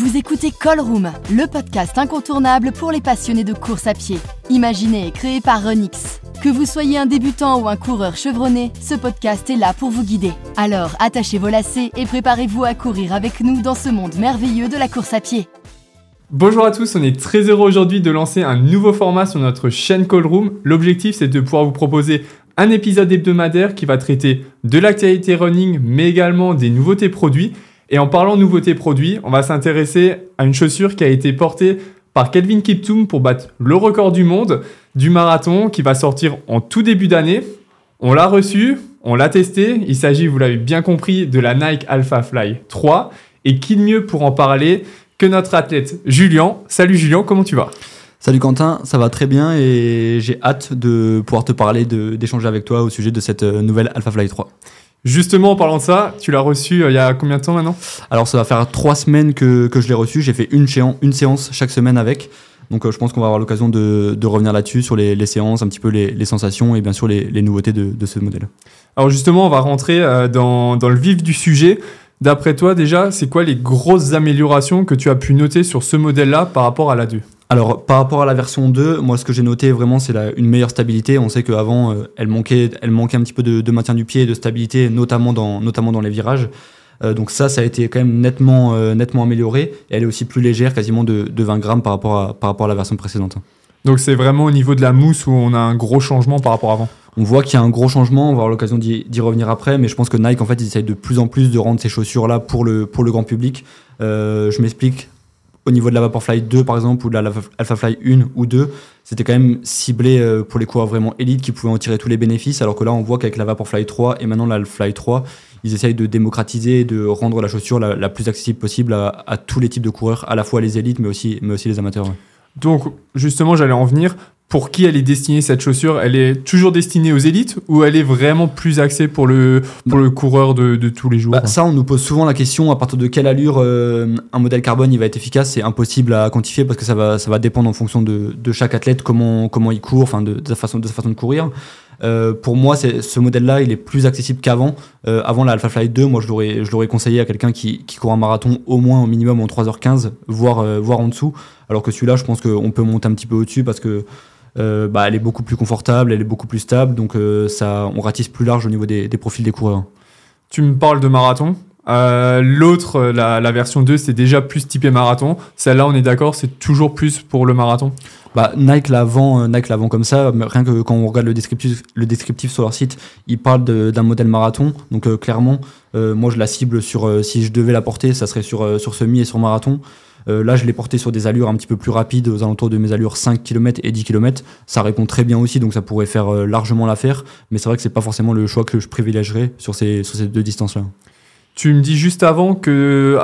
Vous écoutez Call Room, le podcast incontournable pour les passionnés de course à pied. Imaginé et créé par Renix. Que vous soyez un débutant ou un coureur chevronné, ce podcast est là pour vous guider. Alors attachez vos lacets et préparez-vous à courir avec nous dans ce monde merveilleux de la course à pied. Bonjour à tous, on est très heureux aujourd'hui de lancer un nouveau format sur notre chaîne Call Room. L'objectif c'est de pouvoir vous proposer un épisode hebdomadaire qui va traiter de l'actualité running mais également des nouveautés produits. Et en parlant nouveautés produits, on va s'intéresser à une chaussure qui a été portée par Kelvin Kiptoum pour battre le record du monde du marathon qui va sortir en tout début d'année. On l'a reçu, on l'a testé. Il s'agit, vous l'avez bien compris, de la Nike Alpha Fly 3. Et qui de mieux pour en parler que notre athlète Julien. Salut Julien, comment tu vas? Salut Quentin, ça va très bien et j'ai hâte de pouvoir te parler, d'échanger avec toi au sujet de cette euh, nouvelle Alpha Fly 3. Justement, en parlant de ça, tu l'as reçu euh, il y a combien de temps maintenant? Alors ça va faire trois semaines que, que je l'ai reçu, j'ai fait une, une séance chaque semaine avec. Donc euh, je pense qu'on va avoir l'occasion de, de, revenir là-dessus, sur les, les, séances, un petit peu les, les sensations et bien sûr les, les nouveautés de, de, ce modèle. Alors justement, on va rentrer euh, dans, dans, le vif du sujet. D'après toi déjà, c'est quoi les grosses améliorations que tu as pu noter sur ce modèle-là par rapport à la 2 alors, par rapport à la version 2, moi, ce que j'ai noté vraiment, c'est une meilleure stabilité. On sait qu'avant, euh, elle, manquait, elle manquait un petit peu de, de, maintien du pied et de stabilité, notamment dans, notamment dans les virages. Euh, donc ça, ça a été quand même nettement, euh, nettement amélioré. Et elle est aussi plus légère, quasiment de, de 20 grammes par rapport, à, par rapport à la version précédente. Donc c'est vraiment au niveau de la mousse où on a un gros changement par rapport à avant on voit qu'il y a un gros changement, on va avoir l'occasion d'y revenir après, mais je pense que Nike, en fait, ils essayent de plus en plus de rendre ces chaussures-là pour le, pour le grand public. Euh, je m'explique, au niveau de la Vaporfly 2 par exemple ou de la Alphafly 1 ou 2, c'était quand même ciblé euh, pour les coureurs vraiment élites qui pouvaient en tirer tous les bénéfices, alors que là on voit qu'avec la Vaporfly 3 et maintenant la Fly 3, ils essayent de démocratiser et de rendre la chaussure la, plus accessible possible à, tous les types de coureurs, à la fois les élites mais aussi, mais aussi les amateurs. Donc justement j'allais en venir, pour qui elle est destinée cette chaussure Elle est toujours destinée aux élites ou elle est vraiment plus axée pour le, pour le coureur de, de tous les jours? Bah, Ça, on nous pose souvent la question à partir de quelle allure euh, un modèle carbone il va être efficace? C'est impossible à quantifier parce que ça va, ça va dépendre en fonction de, de chaque athlète, comment, comment il court, enfin de, sa façon, de façon de courir. Euh, pour moi, ce modèle-là, il est plus accessible qu'avant. Euh, avant la Alpha Flight 2, moi, je l'aurais, conseillé à quelqu'un qui, qui, court un marathon au moins au minimum en 3h15, voire, voire en dessous. Alors que celui-là, je pense qu'on peut monter un petit peu au-dessus parce que euh, bah, elle est beaucoup plus confortable, elle est beaucoup plus stable, donc euh, ça, on ratisse plus large au niveau des, des, profils des coureurs. Tu me parles de marathon. Euh, L'autre, la, la, version 2, c'est déjà plus typé marathon. Celle-là, on est d'accord, c'est toujours plus pour le marathon? Bah, Nike l'avant Nike l'avant comme ça. Rien que quand on regarde le descriptif, le descriptif sur leur site, ils parlent d'un modèle marathon. Donc clairement, moi je la cible sur si je devais la porter, ça serait sur sur semi et sur marathon. Euh, là, je l'ai porté sur des allures un petit peu plus rapides, aux alentours de mes allures 5 km et 10 km. Ça répond très bien aussi, donc ça pourrait faire euh, largement l'affaire. Mais c'est vrai que c'est pas forcément le choix que je privilégierais sur ces, deux distances-là. Tu me dis juste avant que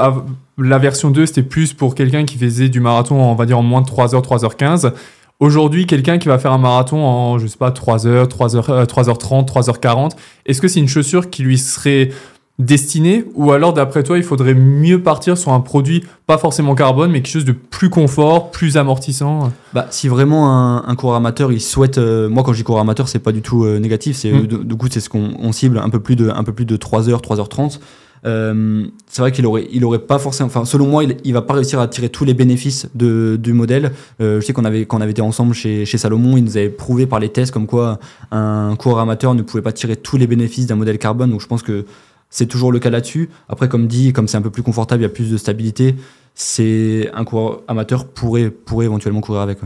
la version 2, c'était plus pour quelqu'un qui faisait du marathon, on va dire en moins de 3h, 3h15. Aujourd'hui, quelqu'un qui va faire un marathon en, je sais pas, 3h, 3h, 3h30, 3h40, est-ce que c'est une chaussure qui lui serait destiné ou alors d'après toi il faudrait mieux partir sur un produit pas forcément carbone mais quelque chose de plus confort, plus amortissant? Bah si vraiment un, un coureur amateur il souhaite euh, moi quand je dis coureur amateur c'est pas du tout euh, négatif c'est mm. du coup c'est ce qu'on cible un peu plus de un peu plus de 3 heures 3h30 euh, c'est vrai qu'il aurait, il aurait pas forcément, enfin, selon moi, il, il, va pas réussir à tirer tous les bénéfices de, du modèle. Euh, je sais qu'on avait, quand on avait été ensemble chez, chez Salomon, il nous avait prouvé par les tests comme quoi un coureur amateur ne pouvait pas tirer tous les bénéfices d'un modèle carbone. Donc, je pense que c'est toujours le cas là-dessus. Après, comme dit, comme c'est un peu plus confortable, il y a plus de stabilité. C'est un coureur amateur pourrait, pourrait éventuellement courir avec.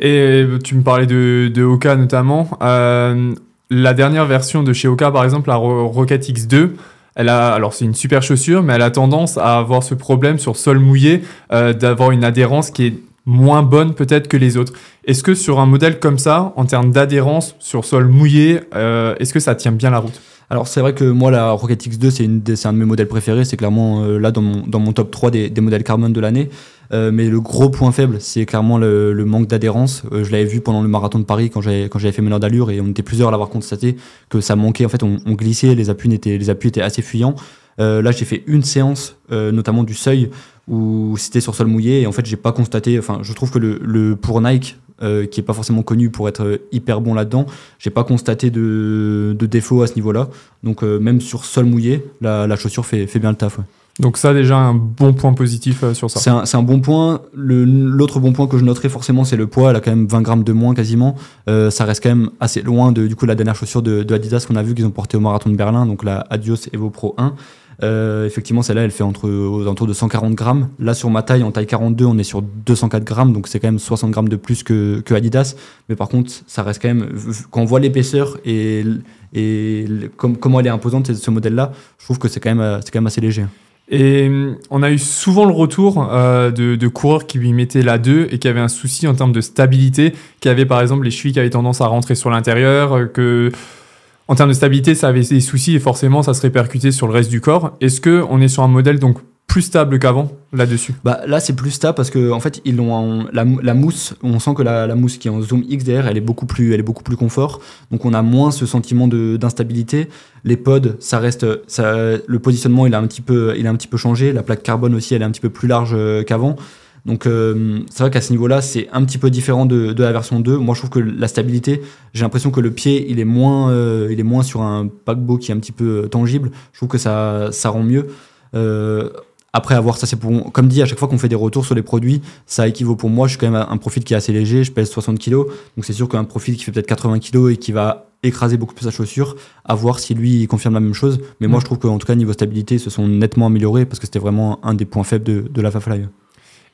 Et tu me parlais de, de Oka notamment. Euh, la dernière version de chez Oka, par exemple, la Rocket X2, elle a, alors c'est une super chaussure, mais elle a tendance à avoir ce problème sur sol mouillé, euh, d'avoir une adhérence qui est moins bonne peut-être que les autres. Est-ce que sur un modèle comme ça, en termes d'adhérence sur sol mouillé, euh, est-ce que ça tient bien la route? Alors c'est vrai que moi la Rocket X2 c'est un de mes modèles préférés, c'est clairement euh, là dans mon, dans mon top 3 des, des modèles carbone de l'année. Euh, mais le gros point faible c'est clairement le, manque d'adhérence. Je l'avais vu pendant le marathon de Paris quand j'avais fait meneur d'allure et on était plusieurs à l'avoir constaté que ça manquait. En fait on, on glissait, les appuis étaient les appuis étaient assez fuyants. là j'ai fait une séance notamment du seuil où c'était sur sol mouillé et en fait j'ai pas constaté. Enfin je trouve que le, le pour Nike euh, qui est pas forcément connu pour être euh, hyper bon là-dedans. J'ai pas constaté de, de défaut à ce niveau-là. Donc euh, même sur sol mouillé, la, la chaussure fait, fait, bien le taf. Donc ça déjà un bon point positif sur ça. C'est un, un, bon point. L'autre bon point que je noterai forcément c'est le poids. Elle a quand même 20 grammes de moins quasiment. ça reste quand même assez loin de du coup la dernière chaussure de, de Adidas qu'on a vu qu'ils ont porté au marathon de Berlin, donc la Adios Evo Pro 1. Euh, effectivement, celle-là, elle fait entre, aux alentours de 140 grammes. Là, sur ma taille, en taille 42, on est sur 204 grammes, donc c'est quand même 60 grammes de plus que, que, Adidas. Mais par contre, ça reste quand même, quand on voit l'épaisseur et, et comment elle est imposante, ce modèle-là, je trouve que c'est quand, même, quand même assez léger. Et on a eu souvent le retour euh, de, coureurs qui lui mettaient la 2 et qui avaient un souci en termes de stabilité, qui avaient par exemple les chevilles qui avaient tendance à rentrer sur l'intérieur, que en termes de stabilité, ça avait des soucis et forcément, ça se répercutait sur le reste du corps. Est-ce que on est sur un modèle donc plus stable qu'avant là-dessus? Bah là, c'est plus stable parce que en fait, la, mousse. On sent que la, mousse qui est en zoom XDR, elle est beaucoup plus, elle est beaucoup plus confort. Donc on a moins ce sentiment d'instabilité. Les pods, ça reste, le positionnement, il a un petit peu, il a un petit peu changé. La plaque carbone aussi, elle est un petit peu plus large euh, qu'avant. Donc euh, c'est vrai qu'à ce niveau-là, c'est un petit peu différent de, de, la version 2. Moi, je trouve que la stabilité, j'ai l'impression que le pied, il est moins, euh, il est moins sur un paquebot qui est un petit peu euh, tangible. Je trouve que ça, ça rend mieux. après avoir ça, c'est pour, comme dit, à chaque fois qu'on fait des retours sur les produits, ça équivaut pour moi. Je suis quand même un profil qui est assez léger. Je pèse 60 kg, donc c'est sûr qu'un profil qui fait peut-être 80 kg et qui va écraser beaucoup plus sa chaussure, à voir si lui il confirme la même chose. Mais moi, je trouve qu'en tout cas niveau stabilité, ils se sont nettement améliorés parce que c'était vraiment un des points faibles de, de la Fafly.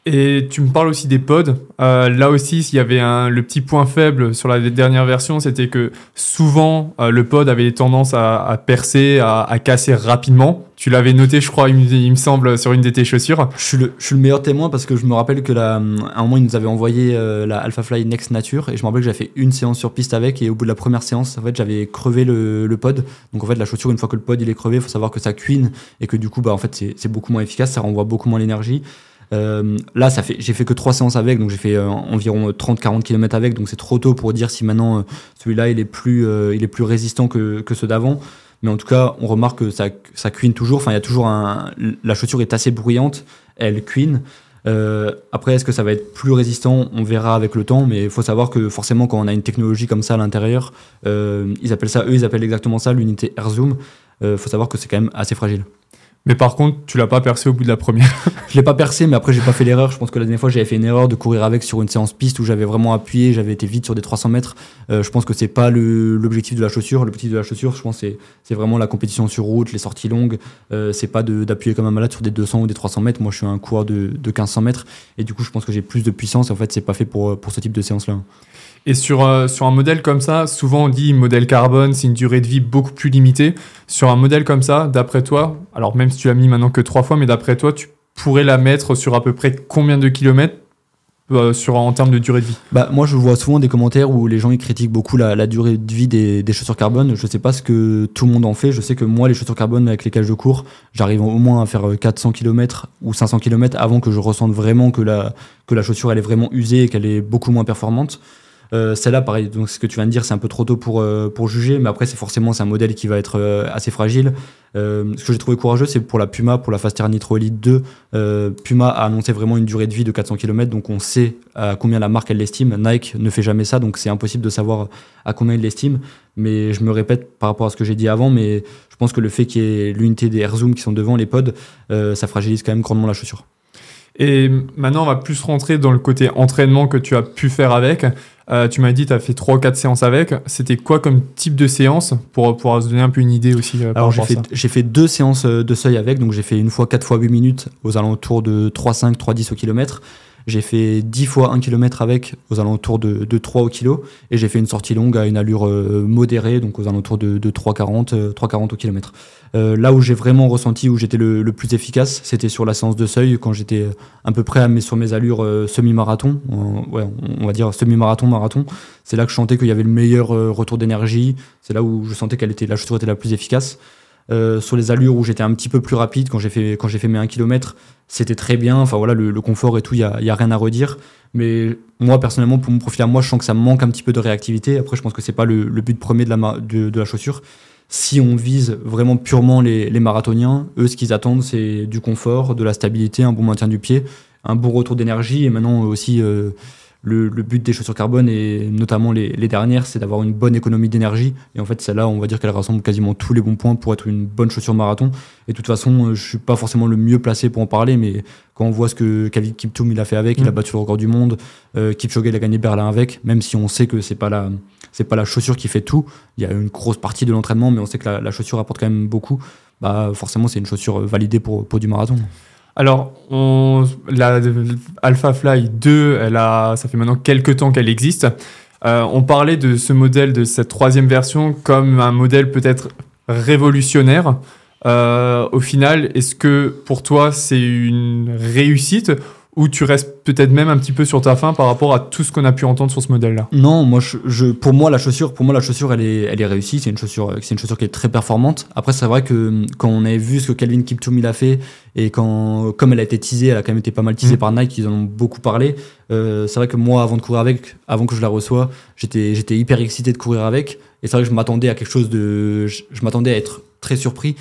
Et tu me parles aussi des pods. Euh, là aussi, il y avait un, le petit point faible sur la dernière version, c'était que souvent euh, le pod avait tendance à, à percer, à, casser rapidement. Tu l'avais noté, je crois, il me, semble, sur une de tes chaussures. Je suis, le, meilleur témoin parce que je me rappelle que à un moment, ils nous avaient envoyé euh, la Alphafly Next Nature et je me rappelle que j'avais fait une séance sur piste avec et au bout de la première séance, en fait, j'avais crevé le, le, pod. Donc en fait, la chaussure, une fois que le pod il est crevé, il faut savoir que ça cuine et que du coup, bah en fait, c'est beaucoup moins efficace, ça renvoie beaucoup moins l'énergie. Euh, là, j'ai fait que trois séances avec, donc j'ai fait euh, environ 30-40 km avec, donc c'est trop tôt pour dire si maintenant euh, celui-là il est plus, résistant que, ceux d'avant. Mais en tout cas, on remarque que ça, ça cuine toujours. Enfin, il y a toujours un, la chaussure est assez bruyante, elle cuine. Euh, après, est-ce que ça va être plus résistant? On verra avec le temps, mais il faut savoir que forcément, quand on a une technologie comme ça à l'intérieur, euh, ils appellent ça, eux, ils appellent exactement ça l'unité AirZoom. Il euh, faut savoir que c'est quand même assez fragile. Mais par contre, tu l'as pas percé au bout de la première. je l'ai pas percé, mais après j'ai pas fait l'erreur. Je pense que la dernière fois j'avais fait une erreur de courir avec sur une séance piste où j'avais vraiment appuyé, j'avais été vite sur des 300 mètres. Euh, je pense que c'est pas l'objectif de la chaussure. L'objectif de la chaussure, je pense, c'est vraiment la compétition sur route, les sorties longues. Euh, c'est pas d'appuyer comme un malade sur des 200 ou des 300 mètres. Moi, je suis un coureur de, de 1500 mètres et du coup, je pense que j'ai plus de puissance. En fait, c'est pas fait pour, pour ce type de séance-là. Et sur, euh, sur un modèle comme ça, souvent on dit modèle carbone, c'est une durée de vie beaucoup plus limitée. Sur un modèle comme ça, d'après toi, alors même si tu l'as mis maintenant que trois fois, mais d'après toi, tu pourrais la mettre sur à peu près combien de kilomètres euh, sur, en termes de durée de vie? Bah, Moi, je vois souvent des commentaires où les gens critiquent beaucoup la, durée de vie des, des, chaussures carbone. Je ne sais pas ce que tout le monde en fait. Je sais que moi, les chaussures carbone avec lesquelles je cours, j'arrive au moins à faire 400 km ou 500 km avant que je ressente vraiment que la, que la chaussure elle est vraiment usée et qu'elle est beaucoup moins performante. Euh, celle-là, pareil, donc ce que tu viens de dire, c'est un peu trop tôt pour, euh, pour juger, mais après, c'est forcément un modèle qui va être euh, assez fragile. ce que j'ai trouvé courageux, c'est pour la Puma, pour la Faster Nitro Elite 2. Puma a annoncé vraiment une durée de vie de 400 km, donc on sait à combien la marque elle l'estime. Nike ne fait jamais ça, donc c'est impossible de savoir à combien il l'estime. Mais je me répète par rapport à ce que j'ai dit avant, mais je pense que le fait qu'il y ait l'unité des Air Zoom qui sont devant les pods, ça fragilise quand même grandement la chaussure. Et maintenant, on va plus rentrer dans le côté entraînement que tu as pu faire avec. Euh, tu m'as dit, tu as fait 3 ou 4 séances avec. C'était quoi comme type de séance pour pouvoir se donner un peu une idée aussi euh, Alors, j'ai fait, j'ai fait deux séances euh, de seuil avec. Donc, j'ai fait une fois 4 fois 8 minutes aux alentours de 3,5, 3,10 au kilomètre. J'ai fait 10 fois 1 km avec aux alentours de, de 3 au kilo. Et j'ai fait une sortie longue à une allure euh, modérée, donc aux alentours de, de 3,40 3,40 euh, au kilomètre. Euh, là où j'ai vraiment ressenti, où j'étais le, plus efficace, c'était sur la séance de seuil, quand j'étais à peu près à mes, sur mes allures semi-marathon, on va dire semi-marathon, marathon. C'est là que je sentais qu'il y avait le meilleur retour d'énergie. C'est là où je sentais qu'elle était, la était la plus efficace. Euh, sur les allures où j'étais un petit peu plus rapide quand j'ai fait, quand fait mes 1 km, c'était très bien. Enfin voilà, le, confort et tout, il n'y a, a, rien à redire. Mais moi, personnellement, pour mon profil à moi, je sens que ça manque un petit peu de réactivité. Après, je pense que c'est pas le, but premier de la, de, la chaussure. Si on vise vraiment purement les, les marathoniens, eux, ce qu'ils attendent, c'est du confort, de la stabilité, un bon maintien du pied, un bon retour d'énergie et maintenant aussi. Euh, le, but des chaussures carbone, et notamment les, dernières, c'est d'avoir une bonne économie d'énergie. Et en fait, celle-là, on va dire qu'elle rassemble quasiment tous les bons points pour être une bonne chaussure marathon. Et de toute façon, euh, je suis pas forcément le mieux placé pour en parler, mais quand on voit ce que Khalid Kiptoum il a fait avec, il a mm. battu le record du monde, euh, Kipchoge il a gagné Berlin avec, même si on sait que c'est pas la c'est pas la chaussure qui fait tout. Il y a une grosse partie de l'entraînement, mais on sait que la, chaussure apporte quand même beaucoup. Bah forcément, c'est une chaussure validée pour, pour du marathon. Alors, on, la Alpha Fly 2, elle a, ça fait maintenant quelques temps qu'elle existe. Euh, on parlait de ce modèle, de cette troisième version, comme un modèle peut-être révolutionnaire. Euh, au final, est-ce que pour toi c'est une réussite ou tu restes peut-être même un petit peu sur ta fin par rapport à tout ce qu'on a pu entendre sur ce modèle-là Non, moi, je, pour moi la chaussure, pour moi la chaussure, elle est, elle est réussie. C'est une chaussure, c'est une chaussure qui est très performante. Après, c'est vrai que quand on avait vu ce que Calvin Kiptoum a fait et quand, comme elle a été teasée, elle a quand même été pas mal teasée mm. par Nike, ils en ont beaucoup parlé. Euh, c'est vrai que moi, avant de courir avec, avant que je la reçois, j'étais, j'étais hyper excité de courir avec. Et c'est vrai que je m'attendais à quelque chose de, je m'attendais à être très surpris.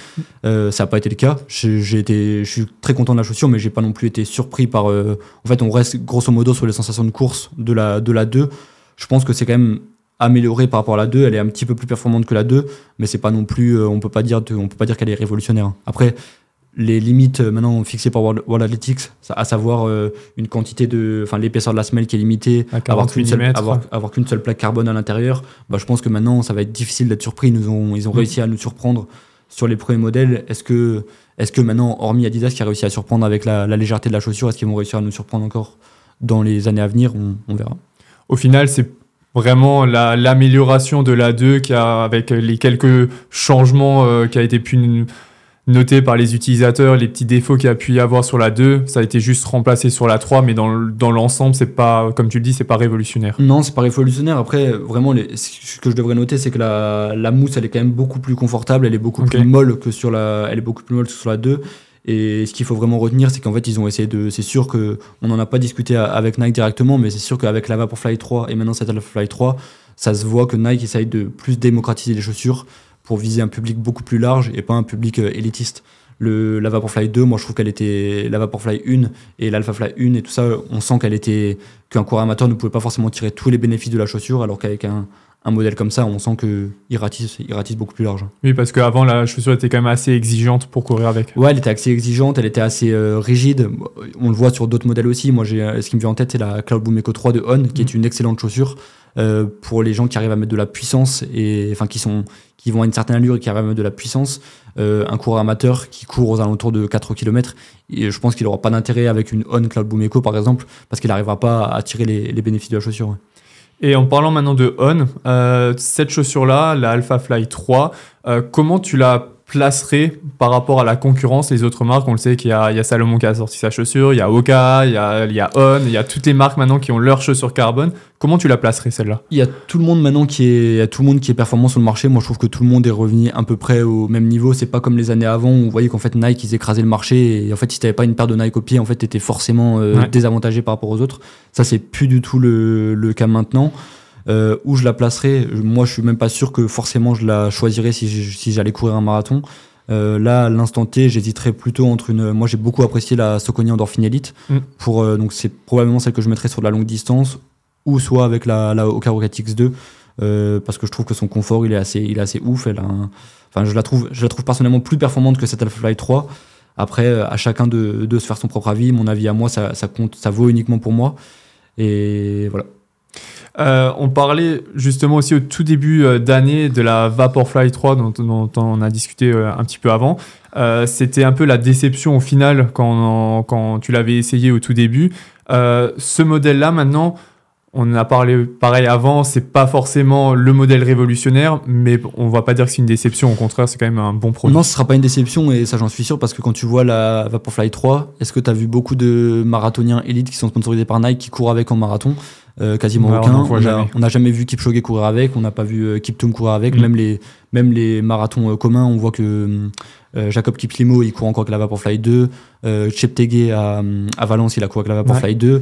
Euh, ça n'a pas été le cas. J'ai été, je suis très content de la chaussure, mais j'ai pas non plus été surpris par. Euh, en fait, on reste grosso modo sur les sensations de course de la, de la 2. Je pense que c'est quand même amélioré par rapport à la 2. Elle est un petit peu plus performante que la 2, mais c'est pas non plus. Euh, on peut pas dire, on peut pas dire qu'elle est révolutionnaire. Après, les limites maintenant fixées par World, Athletics, à savoir une quantité de, enfin l'épaisseur de la semelle qui est limitée, avoir qu'une seule, avoir, avoir qu'une seule plaque carbone à l'intérieur, bah, je pense que maintenant ça va être difficile d'être surpris. Ils, nous ont, ils ont mm. réussi à nous surprendre sur les premiers modèles, est-ce que, est que maintenant, hormis Adidas qui a réussi à surprendre avec la, légèreté de la chaussure, est-ce qu'ils vont réussir à nous surprendre encore dans les années à venir? On, verra. Au final, c'est vraiment l'amélioration de la 2 qui avec les quelques changements euh, qui a été pu noté par les utilisateurs, les petits défauts qu'il y a pu y avoir sur la 2, ça a été juste remplacé sur la 3, mais dans, dans l'ensemble, c'est pas, comme tu le dis, c'est pas révolutionnaire. Non, c'est pas révolutionnaire. Après, vraiment, les, ce que je devrais noter, c'est que la, la, mousse, elle est quand même beaucoup plus confortable, elle est beaucoup plus molle que sur la, elle est beaucoup plus molle que sur la 2. Et ce qu'il faut vraiment retenir, c'est qu'en fait, ils ont essayé de. C'est sûr que on n'en a pas discuté avec Nike directement, mais c'est sûr qu'avec la Vaporfly 3 et maintenant cette Vaporfly 3, ça se voit que Nike essaye de plus démocratiser les chaussures pour viser un public beaucoup plus large et pas un public euh, élitiste. Le, la Vaporfly 2, moi je trouve qu'elle était la Vaporfly 1 et l'Alpha Fly 1 et tout ça, on sent qu'elle était qu'un coureur amateur ne pouvait pas forcément tirer tous les bénéfices de la chaussure, alors qu'avec un, un modèle comme ça, on sent qu'il ratisse, il ratisse beaucoup plus large. Oui, parce qu'avant, la chaussure était quand même assez exigeante pour courir avec. Ouais, elle était assez exigeante, elle était assez euh, rigide. On le voit sur d'autres modèles aussi. Moi, j'ai, ce qui me vient en tête, c'est la Cloud Boom Echo 3 de On, qui est mhm. une excellente chaussure euh, pour les gens qui arrivent à mettre de la puissance et enfin qui sont qui vont à une certaine allure et qui mettre de la puissance. Euh, un coureur amateur qui court aux alentours de 4 km, je pense qu'il n'aura pas d'intérêt avec une On Cloud Boom Echo par exemple, parce qu'il n'arrivera pas à tirer les, bénéfices de la chaussure. Et en parlant maintenant de On, euh, cette chaussure-là, la Alpha Fly 3, comment tu l'as placerait par rapport à la concurrence les autres marques On le sait qu'il y, a Salomon qui a sorti sa chaussure, il y a Oka, il y a, il y a On, il y a toutes les marques maintenant qui ont leur chaussure carbone. Comment tu la placerais celle-là? Il y a tout le monde maintenant qui est, il y a tout le monde qui est performant sur le marché. Moi, je trouve que tout le monde est revenu à peu près au même niveau. C'est pas comme les années avant où vous voyez qu'en fait Nike ils écrasaient le marché et en fait si t'avais pas une paire de Nike au pied, en fait t'étais forcément euh, désavantagé par rapport aux autres. Ça c'est plus du tout le, le cas maintenant. Euh, où je la placerai, moi je suis même pas sûr que forcément je la choisirais si j'allais courir un marathon. Euh, là, à l'instant T, j'hésiterais plutôt entre une. Moi, j'ai beaucoup apprécié la Soconi Endorphin Elite. Mm. Pour, euh, donc, c'est probablement celle que je mettrais sur de la longue distance ou soit avec la, la X2 euh, parce que je trouve que son confort il est assez, il est assez ouf. Elle enfin, je la trouve, je la trouve personnellement plus performante que cette Alpha Fly 3. Après, à chacun de, de, se faire son propre avis. Mon avis à moi, ça, ça compte, ça vaut uniquement pour moi. Et voilà. Euh, on parlait justement aussi au tout début euh, d'année de la Vaporfly 3 dont, on a discuté euh, un petit peu avant. C'était un peu la déception au final quand, tu l'avais essayé au tout début. ce modèle-là maintenant, on en a parlé pareil avant, c'est pas forcément le modèle révolutionnaire, mais on va pas dire que c'est une déception, au contraire, c'est quand même un bon produit. Non, ce sera pas une déception, et ça j'en suis sûr, parce que quand tu vois la Vaporfly 3, est-ce que tu as vu beaucoup de marathoniens élites qui sont sponsorisés par Nike qui courent avec en marathon? Euh, quasiment aucun. On n'a jamais vu Kipchoge courir avec, on n'a pas vu euh, Kiptoum courir avec. Mm. Même, les, même les marathons euh, communs, on voit que Jacob Kiplimo, il court encore avec la Vaporfly 2. Cheptegei à, à Valence, il a couru avec la Vaporfly 2.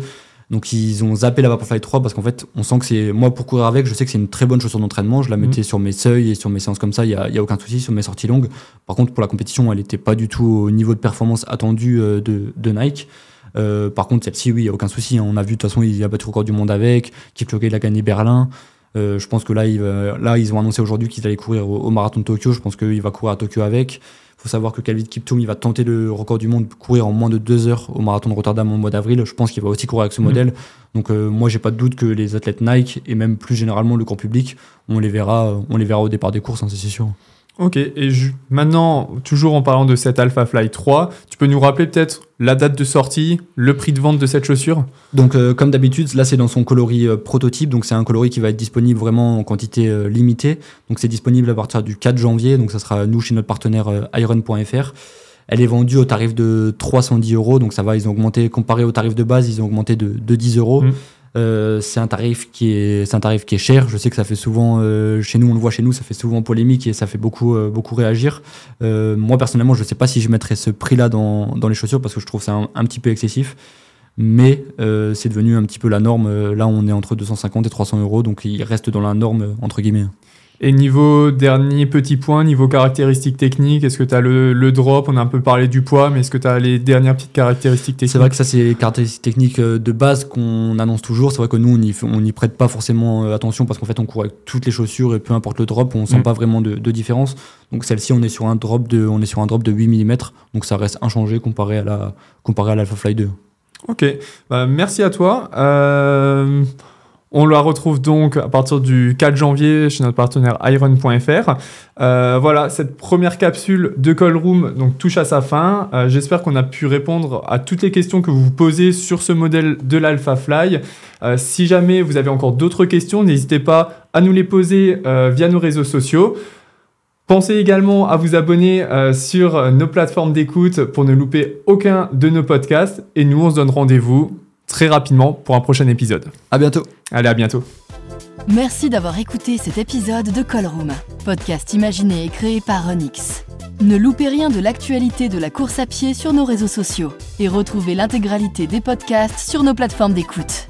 Donc ils ont zappé la Vaporfly 3 parce qu'en fait, on sent que c'est moi pour courir avec, je sais que c'est une très bonne chaussure d'entraînement. Je la mettais mm. sur mes seuils et sur mes séances comme ça, il y a, y a, aucun souci sur mes sorties longues. Par contre, pour la compétition, elle n'était pas du tout au niveau de performance attendu de, de Nike. Euh, par contre, celle-ci, oui, il n'y a aucun souci. hein. On a vu, de toute façon, il a battu le record du monde avec. Kipchoge, il a gagné Berlin. Euh, je pense que là, il va- là ils ont annoncé aujourd'hui qu'ils allaient courir au, au marathon de Tokyo. Je pense qu'il va courir à Tokyo avec. Il faut savoir que Calvin Kiptoum, il va tenter le record du monde, courir en moins de deux heures au marathon de Rotterdam au mois d'avril. Je pense qu'il va aussi courir avec ce Mhm. modèle. Donc, euh, moi, j'ai pas de doute que les athlètes Nike et même plus généralement le grand public, on les verra, on les verra au départ des courses, hein, c'est sûr. Ok, et ju- maintenant, toujours en parlant de cette Alpha Fly 3, tu peux nous rappeler peut-être la date de sortie, le prix de vente de cette chaussure? Donc, euh, comme d'habitude, là, c'est dans son coloris euh, prototype. Donc, c'est un coloris qui va être disponible vraiment en quantité euh, limitée. Donc, c'est disponible à partir du 4 janvier. Donc, ça sera nous chez notre partenaire iron.fr. Elle est vendue au tarif de 310 euros. Donc, ça va, ils ont augmenté, comparé au tarif de base, ils ont augmenté de, de 10 euros. Mm. Euh, c'est un tarif qui est cher je sais que ça fait souvent euh, chez nous on le voit chez nous ça fait souvent polémique et ça fait beaucoup euh, réagir moi personnellement je sais pas si je mettrais ce prix là dans, les chaussures parce que je trouve ça un, un petit peu excessif mais c'est devenu un petit peu la norme. Là, on est entre 250 et 300 euros, donc il reste dans la norme, entre guillemets. Et niveau dernier petit point, niveau caractéristiques techniques, est-ce que tu as le, le drop? On a un peu parlé du poids, mais est-ce que tu as les dernières petites caractéristiques techniques C'est vrai que ça, c'est les caractéristiques techniques euh, de base qu'on annonce toujours. C'est vrai que nous, on n'y on prête pas forcément euh, attention parce qu'en fait, on court avec toutes les chaussures et peu importe le drop, on sent Mm. pas vraiment de, de différence. Donc celle-ci, on est sur un drop de, on est sur un drop de 8 mm, donc ça reste inchangé comparé à la, comparé à l'Alpha Fly 2. Ok, Bah, merci à toi. Euh, on la retrouve donc à partir du 4 janvier chez notre partenaire iron.fr. Euh, voilà, cette première capsule de Call Room donc, touche à sa fin. Euh, J'espère qu'on a pu répondre à toutes les questions que vous posez sur ce modèle de l'Alpha Fly. Euh, si jamais vous avez encore d'autres questions, n'hésitez pas à nous les poser via nos réseaux sociaux. Pensez également à vous abonner sur nos plateformes d'écoute pour ne louper aucun de nos podcasts. Et nous, on se donne rendez-vous très rapidement pour un prochain épisode. À bientôt. Allez, à bientôt. Merci d'avoir écouté cet épisode de Call Room, podcast imaginé et créé par Onyx. Ne loupez rien de l'actualité de la course à pied sur nos réseaux sociaux et retrouvez l'intégralité des podcasts sur nos plateformes d'écoute.